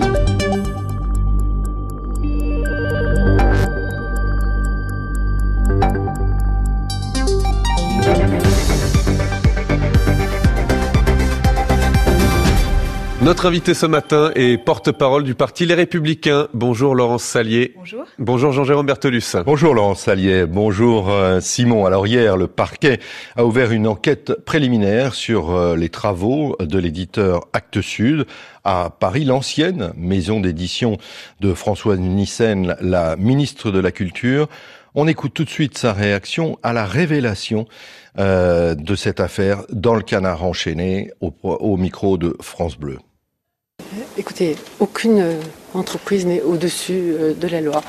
Thank you. Notre invité ce matin est porte-parole du parti Les Républicains. Bonjour Laurence Salier. Bonjour. Bonjour Jean-Jérôme Bertolus. Bonjour Laurence Salier. Bonjour euh, Simon. Alors hier, le parquet a ouvert une enquête préliminaire sur euh, les travaux de l'éditeur Actes Sud à Paris, l'ancienne maison d'édition de Françoise Nissen, la ministre de la Culture. On écoute tout de suite sa réaction à la révélation euh, de cette affaire dans le canard enchaîné au, au micro de France Bleu. Écoutez, aucune euh, entreprise n'est au-dessus euh, de la loi.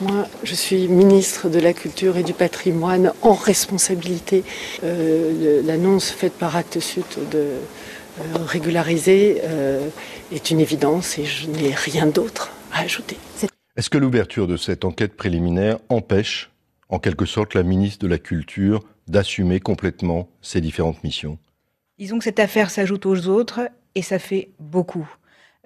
Moi, je suis ministre de la Culture et du Patrimoine en responsabilité. Euh, L'annonce faite par Actes Sud de euh, régulariser euh, est une évidence et je n'ai rien d'autre à ajouter. Est-ce que l'ouverture de cette enquête préliminaire empêche, en quelque sorte, la ministre de la Culture d'assumer complètement ses différentes missions? Disons que cette affaire s'ajoute aux autres et ça fait beaucoup.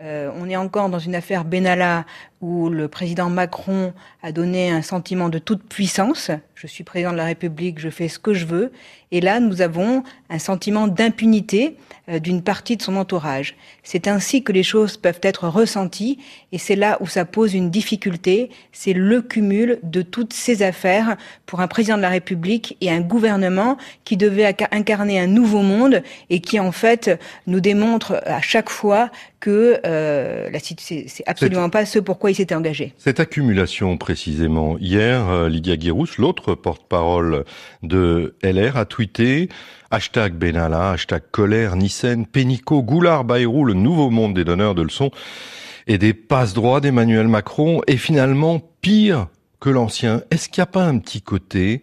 Euh, on est encore dans une affaire Benalla où le président Macron a donné un sentiment de toute puissance. Je suis président de la République, je fais ce que je veux. Et là, nous avons un sentiment d'impunité euh, d'une partie de son entourage. C'est ainsi que les choses peuvent être ressenties et c'est là où ça pose une difficulté. C'est le cumul de toutes ces affaires pour un président de la République et un gouvernement qui devait incarner un nouveau monde et qui en fait nous démontre à chaque fois que euh, c'est absolument pas ce pourquoi il s'était engagé. Cette accumulation précisément. Hier, euh, Lydia Guérousse, l'autre porte-parole de LR, a tweeté hashtag Benalla, hashtag colère, Nissen, Pénicaud, Goulard, Bayrou, le nouveau monde des donneurs de leçons et des passe-droits d'Emmanuel Macron est finalement pire que l'ancien. Est-ce qu'il n'y a pas un petit côté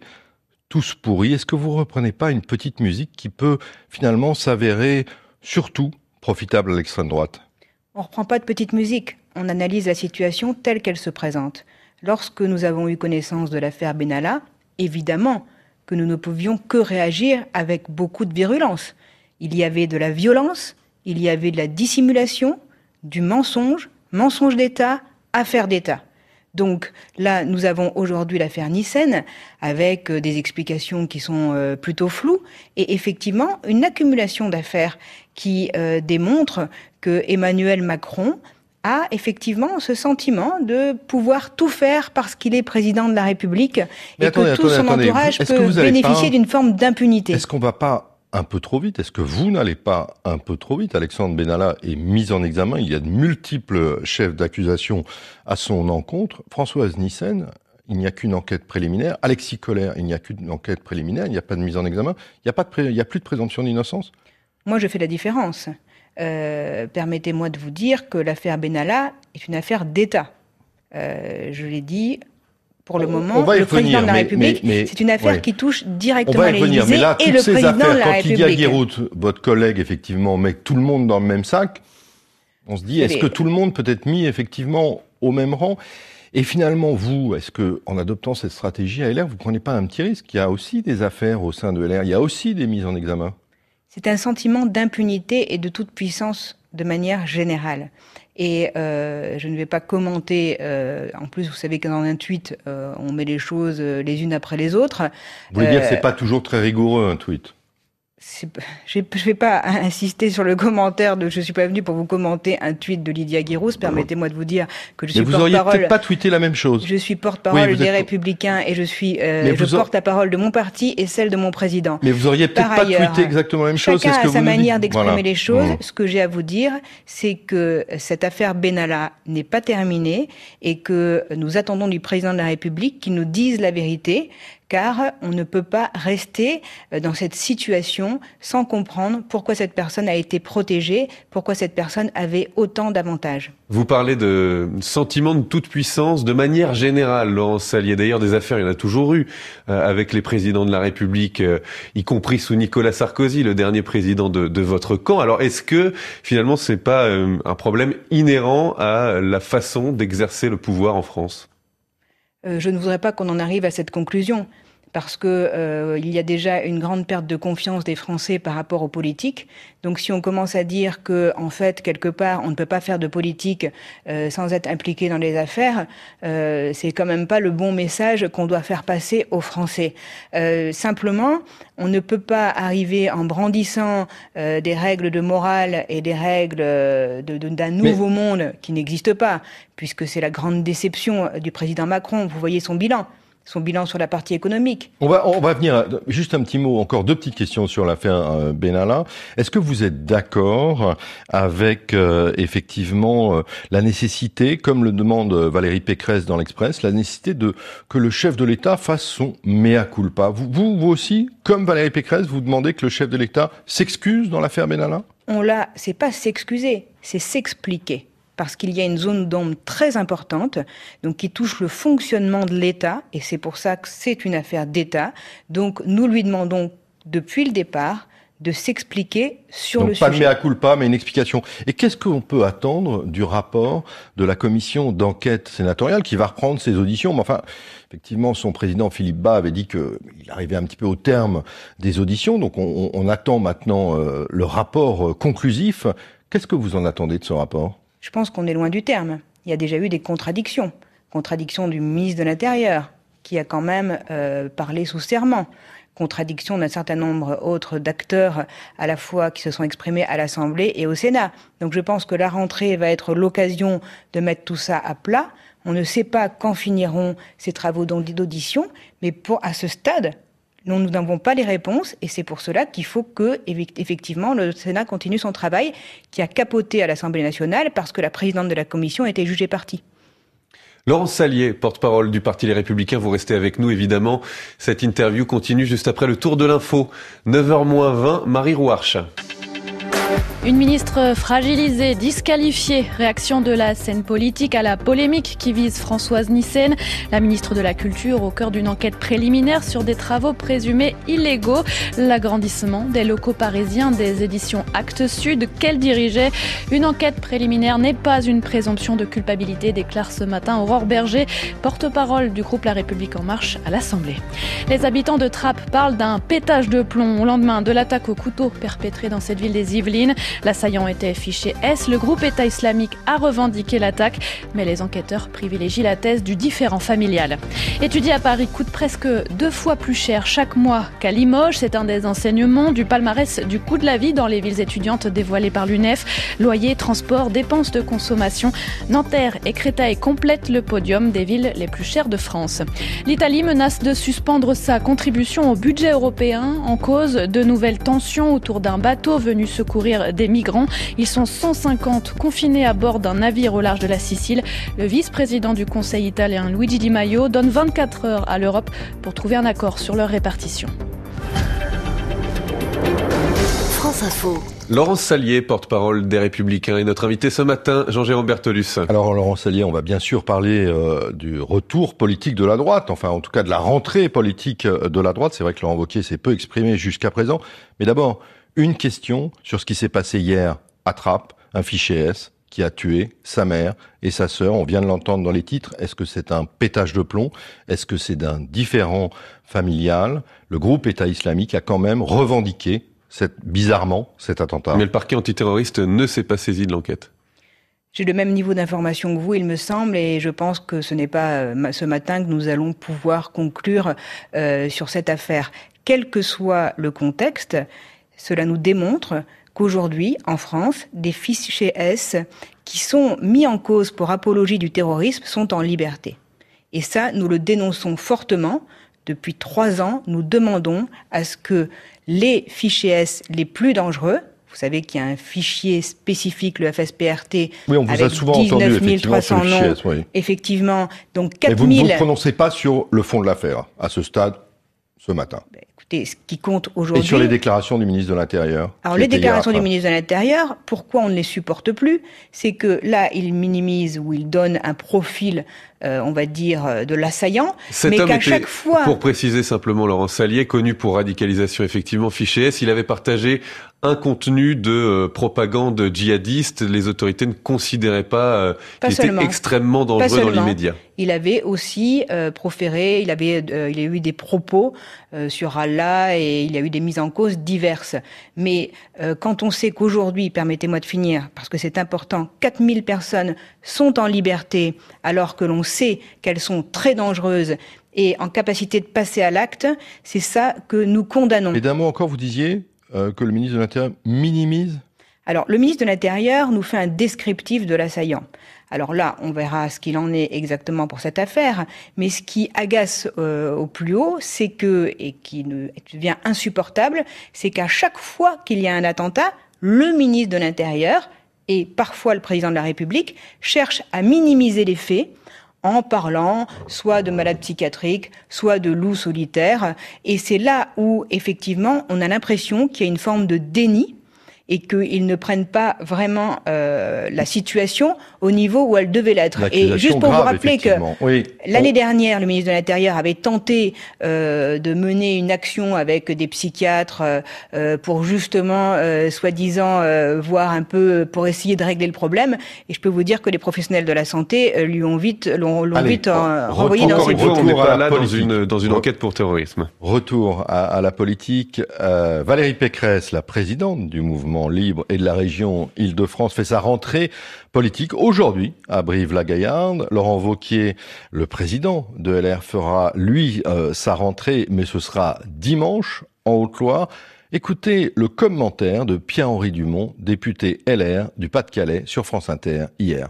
tous pourris? Est-ce que vous reprenez pas une petite musique qui peut finalement s'avérer surtout profitable à l'extrême droite? On ne reprend pas de petite musique, on analyse la situation telle qu'elle se présente. Lorsque nous avons eu connaissance de l'affaire Benalla, évidemment que nous ne pouvions que réagir avec beaucoup de virulence. Il y avait de la violence, il y avait de la dissimulation, du mensonge, mensonge d'État, affaire d'État. Donc là, nous avons aujourd'hui l'affaire Nissen avec euh, des explications qui sont euh, plutôt floues et effectivement une accumulation d'affaires qui euh, démontre que Emmanuel Macron a effectivement ce sentiment de pouvoir tout faire parce qu'il est président de la République et que tout son entourage peut bénéficier d'une forme d'impunité. Est-ce qu'on va pas un peu trop vite? Est-ce que vous n'allez pas un peu trop vite? Alexandre Benalla est mis en examen. Il y a de multiples chefs d'accusation à son encontre. Françoise Nissen, il n'y a qu'une enquête préliminaire. Alexis Collère, il n'y a qu'une enquête préliminaire. Il n'y a pas de mise en examen. Il n'y a, pas de il n'y a plus de présomption d'innocence? Moi, je fais la différence. Euh, permettez-moi de vous dire que l'affaire Benalla est une affaire d'État. Euh, je l'ai dit, pour le moment, le président de la République, c'est une affaire qui touche directement les Élysées et le président affaires, de la quand République. Quand Guérout, votre collègue, effectivement, met tout le monde dans le même sac, on se dit, est-ce que tout le monde peut être mis effectivement au même rang? Et finalement, vous, est-ce que, en adoptant cette stratégie à LR, vous prenez pas un petit risque? Il y a aussi des affaires au sein de LR, il y a aussi des mises en examen. C'est un sentiment d'impunité et de toute puissance de manière générale. Et euh, je ne vais pas commenter. Euh, en plus, vous savez que dans un tweet, euh, on met les choses les unes après les autres. Vous voulez dire que c'est pas toujours très rigoureux un tweet? je ne vais pas insister sur le commentaire de je suis pas venu pour vous commenter un tweet de Lydia Guirous. Permettez-moi de vous dire que je suis porte-parole. Vous auriez peut-être pas tweeté la même chose. Je suis porte-parole des Républicains et je suis euh, je porte la parole de mon parti et celle de mon président. Mais vous auriez peut-être pas tweeté exactement la même chose. Chacun que a sa manière d'exprimer voilà. les choses. Mmh. Ce que j'ai à vous dire, c'est que cette affaire Benalla n'est pas terminée et que nous attendons du président de la République qu'il nous dise la vérité car on ne peut pas rester euh, dans cette situation sans comprendre pourquoi cette personne a été protégée, pourquoi cette personne avait autant d'avantages. Vous parlez de sentiment de toute puissance de manière générale, Laurence Salier. D'ailleurs, des affaires, il y en a toujours eu euh, avec les présidents de la République, euh, y compris sous Nicolas Sarkozy, le dernier président de, de votre camp. Alors, est-ce que finalement, c'est pas un problème inhérent à la façon d'exercer le pouvoir en France? Je ne voudrais pas qu'on en arrive à cette conclusion parce que euh, il y a déjà une grande perte de confiance des Français par rapport aux politiques. Donc si on commence à dire que en fait quelque part on ne peut pas faire de politique euh, sans être impliqué dans les affaires, euh, c'est quand même pas le bon message qu'on doit faire passer aux Français. Euh, simplement, on ne peut pas arriver en brandissant euh, des règles de morale et des règles d'un de, de, nouveau Mais... monde qui n'existe pas, puisque c'est la grande déception du président Macron. Vous voyez son bilan son bilan sur la partie économique. On va, on va venir, juste un petit mot, encore deux petites questions sur l'affaire euh, Benalla. Est-ce que vous êtes d'accord avec euh, effectivement euh, la nécessité, comme le demande Valérie Pécresse dans l'Express, la nécessité de que le chef de l'État fasse son mea culpa? Vous, vous, vous aussi, comme Valérie Pécresse, vous demandez que le chef de l'État s'excuse dans l'affaire Benalla? On l'a, c'est pas s'excuser, c'est s'expliquer parce qu'il y a une zone d'ombre très importante, donc qui touche le fonctionnement de l'État, et c'est pour ça que c'est une affaire d'État. Donc nous lui demandons depuis le départ de s'expliquer sur Donc, le pas sujet. de mea culpa, mais une explication. Et qu'est-ce qu'on peut attendre du rapport de la commission d'enquête sénatoriale qui va reprendre ses auditions? Mais enfin, effectivement, son président Philippe Bas avait dit qu'il arrivait un petit peu au terme des auditions, donc on, on attend maintenant euh, le rapport euh, conclusif. Qu'est-ce que vous en attendez de ce rapport? Je pense qu'on est loin du terme. Il y a déjà eu des contradictions. Contradiction du ministre de l'Intérieur, qui a quand même euh, parlé sous serment. Contradiction d'un certain nombre autres d'acteurs, à la fois qui se sont exprimés à l'Assemblée et au Sénat. Donc je pense que la rentrée va être l'occasion de mettre tout ça à plat. On ne sait pas quand finiront ces travaux d'audition, mais pour, à ce stade, nous n'avons pas les réponses et c'est pour cela qu'il faut que, effectivement, le Sénat continue son travail qui a capoté à l'Assemblée nationale parce que la présidente de la commission était jugée partie. Laurence Salier, porte-parole du Parti Les Républicains, vous restez avec nous évidemment. Cette interview continue juste après le tour de l'info. 9h20, Marie Rouarche. Une ministre fragilisée, disqualifiée. Réaction de la scène politique à la polémique qui vise Françoise Nyssen, la ministre de la Culture, au cœur d'une enquête préliminaire sur des travaux présumés illégaux. L'agrandissement des locaux parisiens des éditions Actes Sud qu'elle dirigeait. Une enquête préliminaire n'est pas une présomption de culpabilité, déclare ce matin Aurore Berger, porte-parole du groupe La République En Marche à l'Assemblée. Les habitants de Trappes parlent d'un pétage de plomb au lendemain de l'attaque au couteau perpétrée dans cette ville des Yvelines. L'assaillant était fiché S. Le groupe État islamique a revendiqué l'attaque, mais les enquêteurs privilégient la thèse du différent familial. Étudier à Paris coûte presque deux fois plus cher chaque mois qu'à Limoges. C'est un des enseignements du palmarès du coût de la vie dans les villes étudiantes dévoilées par l'UNEF. Loyer, transport, dépenses de consommation. Nanterre et Créteil complètent le podium des villes les plus chères de France. L'Italie menace de suspendre sa contribution au budget européen en cause de nouvelles tensions autour d'un bateau venu secourir des migrants. Ils sont 150 confinés à bord d'un navire au large de la Sicile. Le vice-président du Conseil italien Luigi Di Maio donne 24 heures à l'Europe pour trouver un accord sur leur répartition. France Info. Laurence Salier, porte-parole des Républicains, est notre invité ce matin, Jean-Jérôme Bertolus. Alors Laurence Salier, on va bien sûr parler euh, du retour politique de la droite, enfin en tout cas de la rentrée politique de la droite. C'est vrai que Laurent Wauquiez s'est peu exprimé jusqu'à présent. Mais d'abord, une question sur ce qui s'est passé hier à Trappes, un fichier S qui a tué sa mère et sa sœur. On vient de l'entendre dans les titres. Est-ce que c'est un pétage de plomb? Est-ce que c'est d'un différent familial? Le groupe État islamique a quand même revendiqué cette, bizarrement cet attentat. Mais le parquet antiterroriste ne s'est pas saisi de l'enquête. J'ai le même niveau d'information que vous, il me semble, et je pense que ce n'est pas euh, ce matin que nous allons pouvoir conclure euh, sur cette affaire. Quel que soit le contexte, cela nous démontre qu'aujourd'hui, en France, des fichiers S qui sont mis en cause pour apologie du terrorisme sont en liberté. Et ça, nous le dénonçons fortement. Depuis trois ans, nous demandons à ce que les fichiers S les plus dangereux, vous savez qu'il y a un fichier spécifique, le FSPRT, oui, on vous avec a souvent 19 entendu, 300 effectivement, noms. S, oui. Effectivement, donc Mais 4000. vous ne vous prononcez pas sur le fond de l'affaire à ce stade, ce matin. Écoutez, ce qui compte Et aujourd'hui. sur les déclarations du ministre de l'Intérieur Alors les déclarations du ministre de l'Intérieur, pourquoi on ne les supporte plus? C'est que là, il minimise ou il donne un profil on va dire, de l'assaillant, mais qu'à chaque fois... Pour préciser simplement, Laurent Salier, connu pour radicalisation effectivement, fiché S, il avait partagé un contenu de euh, propagande djihadiste, les autorités ne considéraient pas, euh, qu'il était extrêmement dangereux dans l'immédiat. Il avait aussi euh, proféré, il avait, il a eu des propos sur Allah et il y a eu des mises en cause diverses. Mais quand on sait qu'aujourd'hui, permettez-moi de finir, parce que c'est important, 4000 personnes sont en liberté alors que l'on sait qu'elles sont très dangereuses et en capacité de passer à l'acte, c'est ça que nous condamnons. Et d'un mot encore, vous disiez euh, que le ministre de l'Intérieur minimise? Alors, le ministre de l'Intérieur nous fait un descriptif de l'assaillant. Alors là, on verra ce qu'il en est exactement pour cette affaire, mais ce qui agace euh, au plus haut, c'est et qui devient insupportable, c'est qu'à chaque fois qu'il y a un attentat, le ministre de l'Intérieur et parfois le président de la République cherchent à minimiser les faits en parlant soit de malades psychiatriques, soit de loups solitaires. Et c'est là où, effectivement, on a l'impression qu'il y a une forme de déni et qu'ils ne prennent pas vraiment euh, la situation au niveau où elle devait l'être. Et juste pour vous rappeler que l'année dernière, le ministre de l'Intérieur avait tenté euh, de mener une action avec des psychiatres euh, pour justement, euh, soi-disant, euh, voir un peu, pour essayer de régler le problème. Et je peux vous dire que les professionnels de la santé euh, lui ont vite, l'ont vite renvoyé dans une on n'est pas là dans une, dans une enquête pour terrorisme. Retour à, à la politique. Valérie Pécresse, la présidente du mouvement libre et de la région Île-de-France fait sa rentrée politique aujourd'hui à Brive-la-Gaillarde. Laurent Vauquier, le président de LR, fera lui euh, sa rentrée, mais ce sera dimanche en Haute-Loire. Écoutez le commentaire de Pierre-Henri Dumont, député LR du Pas-de-Calais sur France Inter hier.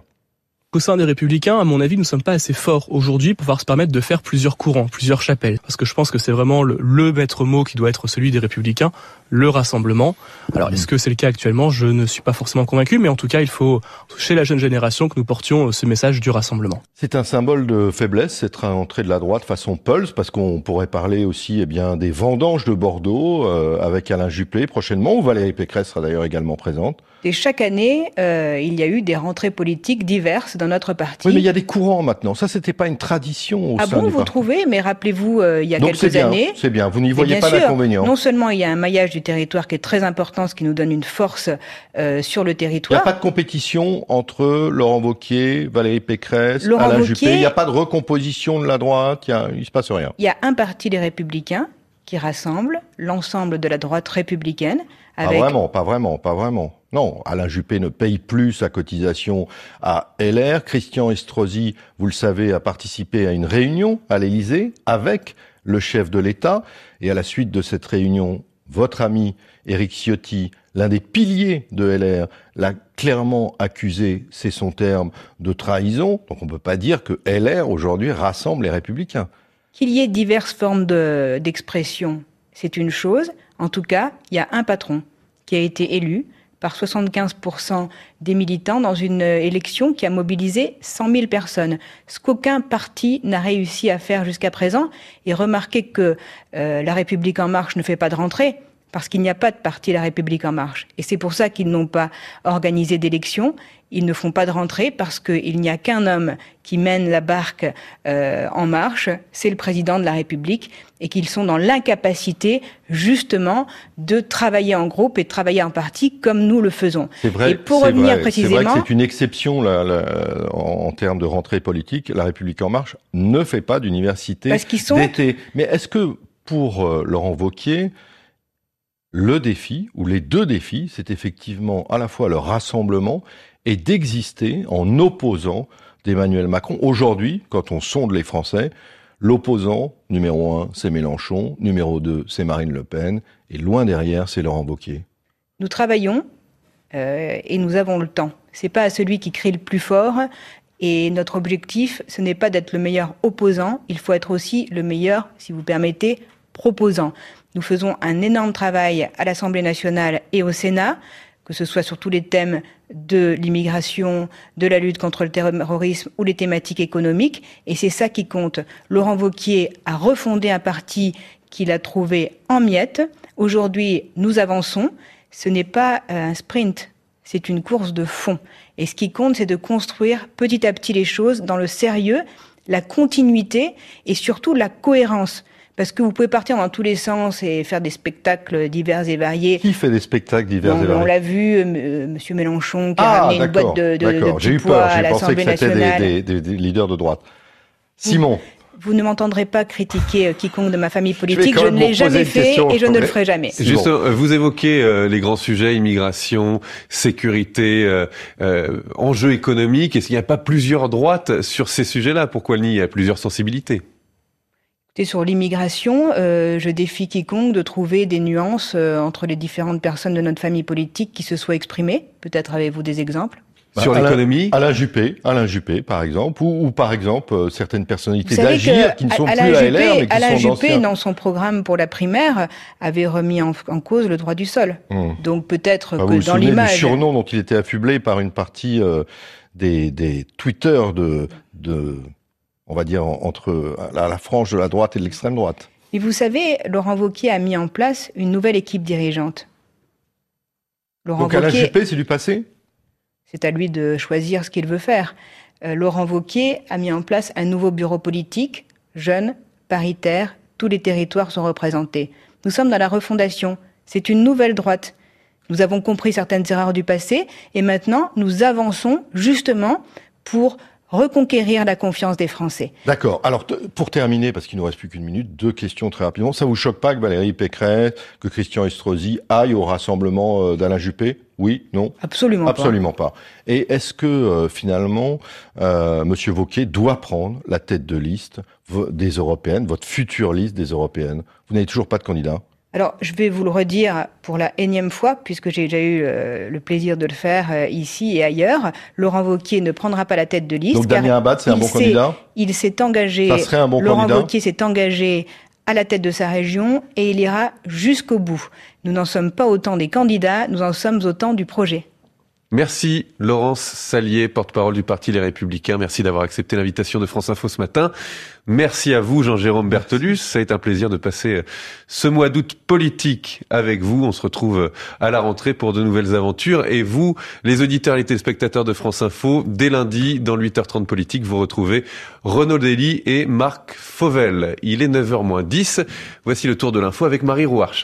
Au sein des Républicains, à mon avis, nous ne sommes pas assez forts aujourd'hui pour pouvoir se permettre de faire plusieurs courants, plusieurs chapelles. Parce que je pense que c'est vraiment le, le maître mot qui doit être celui des Républicains, le rassemblement. Alors, est-ce que c'est le cas actuellement? Je ne suis pas forcément convaincu, mais en tout cas, il faut, chez la jeune génération, que nous portions ce message du rassemblement. C'est un symbole de faiblesse, cette entrée de la droite façon Pulse, parce qu'on pourrait parler aussi eh bien, des vendanges de Bordeaux, euh, avec Alain Juppé prochainement, où Valérie Pécresse sera d'ailleurs également présente. Et chaque année, euh, il y a eu des rentrées politiques diverses dans notre parti. Oui, mais il y a des courants maintenant. Ça, c'était pas une tradition au ah bon, vous trouvez Mais rappelez-vous, euh, il y a quelques années. C'est bien. Vous n'y voyez pas d'inconvénient. Non seulement il y a un maillage du territoire qui est très important, ce qui nous donne une force euh, sur le territoire. Il n'y a pas de compétition entre Laurent Wauquiez, Valérie Pécresse, Alain Juppé. Il n'y a pas de recomposition de la droite. Il, y il se passe rien. Il y a un parti des Républicains qui rassemble l'ensemble de la droite républicaine. Avec... Pas vraiment, pas vraiment, pas vraiment. Non, Alain Juppé ne paye plus sa cotisation à LR. Christian Estrosi, vous le savez, a participé à une réunion à l'Élysée avec le chef de l'État. Et à la suite de cette réunion, votre ami Éric Ciotti, l'un des piliers de LR, l'a clairement accusé, c'est son terme, de trahison. Donc on ne peut pas dire que LR aujourd'hui rassemble les républicains. Qu'il y ait diverses formes d'expression, c'est une chose. En tout cas, il y a un patron qui a été élu par 75% des militants dans une élection qui a mobilisé 100 000 personnes. Ce qu'aucun parti n'a réussi à faire jusqu'à présent. Et remarquez que euh, La République en marche ne fait pas de rentrée parce qu'il n'y a pas de parti La République en marche. Et c'est pour ça qu'ils n'ont pas organisé d'élection. Ils ne font pas de rentrée parce qu'il n'y a qu'un homme qui mène la barque euh, en marche, c'est le président de la République, et qu'ils sont dans l'incapacité justement de travailler en groupe et de travailler en parti comme nous le faisons. C'est vrai. Et pour revenir précisément, c'est vrai que c'est une exception là, là, en, en, termes de rentrée politique. La République en marche ne fait pas d'université sont... d'été. Mais est-ce que pour euh, Laurent Vauquier, le défi, ou les deux défis, c'est effectivement à la fois le rassemblement et d'exister en opposant d'Emmanuel Macron. Aujourd'hui, quand on sonde les Français, l'opposant numéro un, c'est Mélenchon, numéro deux, c'est Marine Le Pen, et loin derrière, c'est Laurent Wauquiez. Nous travaillons euh, et nous avons le temps. C'est pas à celui qui crie le plus fort. Et notre objectif, ce n'est pas d'être le meilleur opposant, il faut être aussi le meilleur, si vous permettez, proposant. Nous faisons un énorme travail à l'Assemblée nationale et au Sénat, que ce soit sur tous les thèmes de l'immigration, de la lutte contre le terrorisme ou les thématiques économiques. Et c'est ça qui compte. Laurent Vauquier a refondé un parti qu'il a trouvé en miettes. Aujourd'hui, nous avançons. Ce n'est pas un sprint, c'est une course de fond. Et ce qui compte, c'est de construire petit à petit les choses dans le sérieux la continuité et surtout la cohérence. Parce que vous pouvez partir dans tous les sens et faire des spectacles divers et variés. Qui fait des spectacles divers et variés On l'a vu, euh, Monsieur Mélenchon qui a ah, ramené une boîte de, de, de J'ai eu peur, j'ai pensé que c'était des, des, des, leaders de droite. Simon. Vous ne m'entendrez pas critiquer euh, quiconque de ma famille politique. Je, ne l'ai jamais fait et je ne le ferai jamais. Juste, euh, vous évoquez euh, les grands sujets immigration, sécurité, euh, enjeux économiques. Est-ce qu'il n'y a pas plusieurs droites sur ces sujets-là? Pourquoi il y a plusieurs sensibilités sur l'immigration, je défie quiconque de trouver des nuances entre les différentes personnes de notre famille politique qui se soient exprimées. Peut-être avez-vous des exemples bah, sur l'économie Alain Juppé, Alain Juppé, par exemple, ou, par exemple euh, certaines personnalités d'Agir qui ne sont plus à LR, mais qui Alain sont Juppé, dans son programme pour la primaire, avait remis en, cause le droit du sol. Hmm. Donc peut-être ah, que dans l'image... du surnom dont il était affublé par une partie euh, des, des tweeters de, de, on va dire, entre la, la frange de la droite et de l'extrême droite. Mais vous savez, Laurent Wauquiez a mis en place une nouvelle équipe dirigeante. Laurent Donc Alain Juppé, c'est du passé? C'est à lui de choisir ce qu'il veut faire. Euh, Laurent Wauquiez a mis en place un nouveau bureau politique, jeune, paritaire, tous les territoires sont représentés. Nous sommes dans la refondation. C'est une nouvelle droite. Nous avons compris certaines erreurs du passé et maintenant nous avançons justement pour reconquérir la confiance des Français. D'accord. Alors, pour terminer, parce qu'il ne nous reste plus qu'une minute, deux questions très rapidement. Ça vous choque pas que Valérie Pécresse, que Christian Estrosi aille au rassemblement euh, d'Alain Juppé? Oui? Non? Absolument, Absolument pas. Et est-ce que, euh, finalement, euh, Monsieur Vauquier doit prendre la tête de liste des Européennes, votre future liste des Européennes? Vous n'avez toujours pas de candidat? Alors, je vais vous le redire pour la énième fois, puisque j'ai déjà eu euh, le plaisir de le faire euh, ici et ailleurs. Laurent Wauquiez ne prendra pas la tête de liste. Donc Damien Abad, c'est un bon candidat Il s'est engagé. Ça serait un bon Laurent candidat Wauquiez s'est engagé à la tête de sa région et il ira jusqu'au bout. Nous n'en sommes pas autant des candidats, nous en sommes autant du projet. Merci Laurence Salier, porte-parole du Parti Les Républicains. Merci d'avoir accepté l'invitation de France Info ce matin. Merci à vous Jean-Jérôme Bertolus. Ça a été un plaisir de passer ce mois d'août politique avec vous. On se retrouve à la rentrée pour de nouvelles aventures. Et vous, les auditeurs et les téléspectateurs de France Info, dès lundi, dans le 8h30 politique, vous retrouvez Renaud Dely et Marc Fauvel. Il est 9h 10. Voici le tour de l'info avec Marie Rouarche.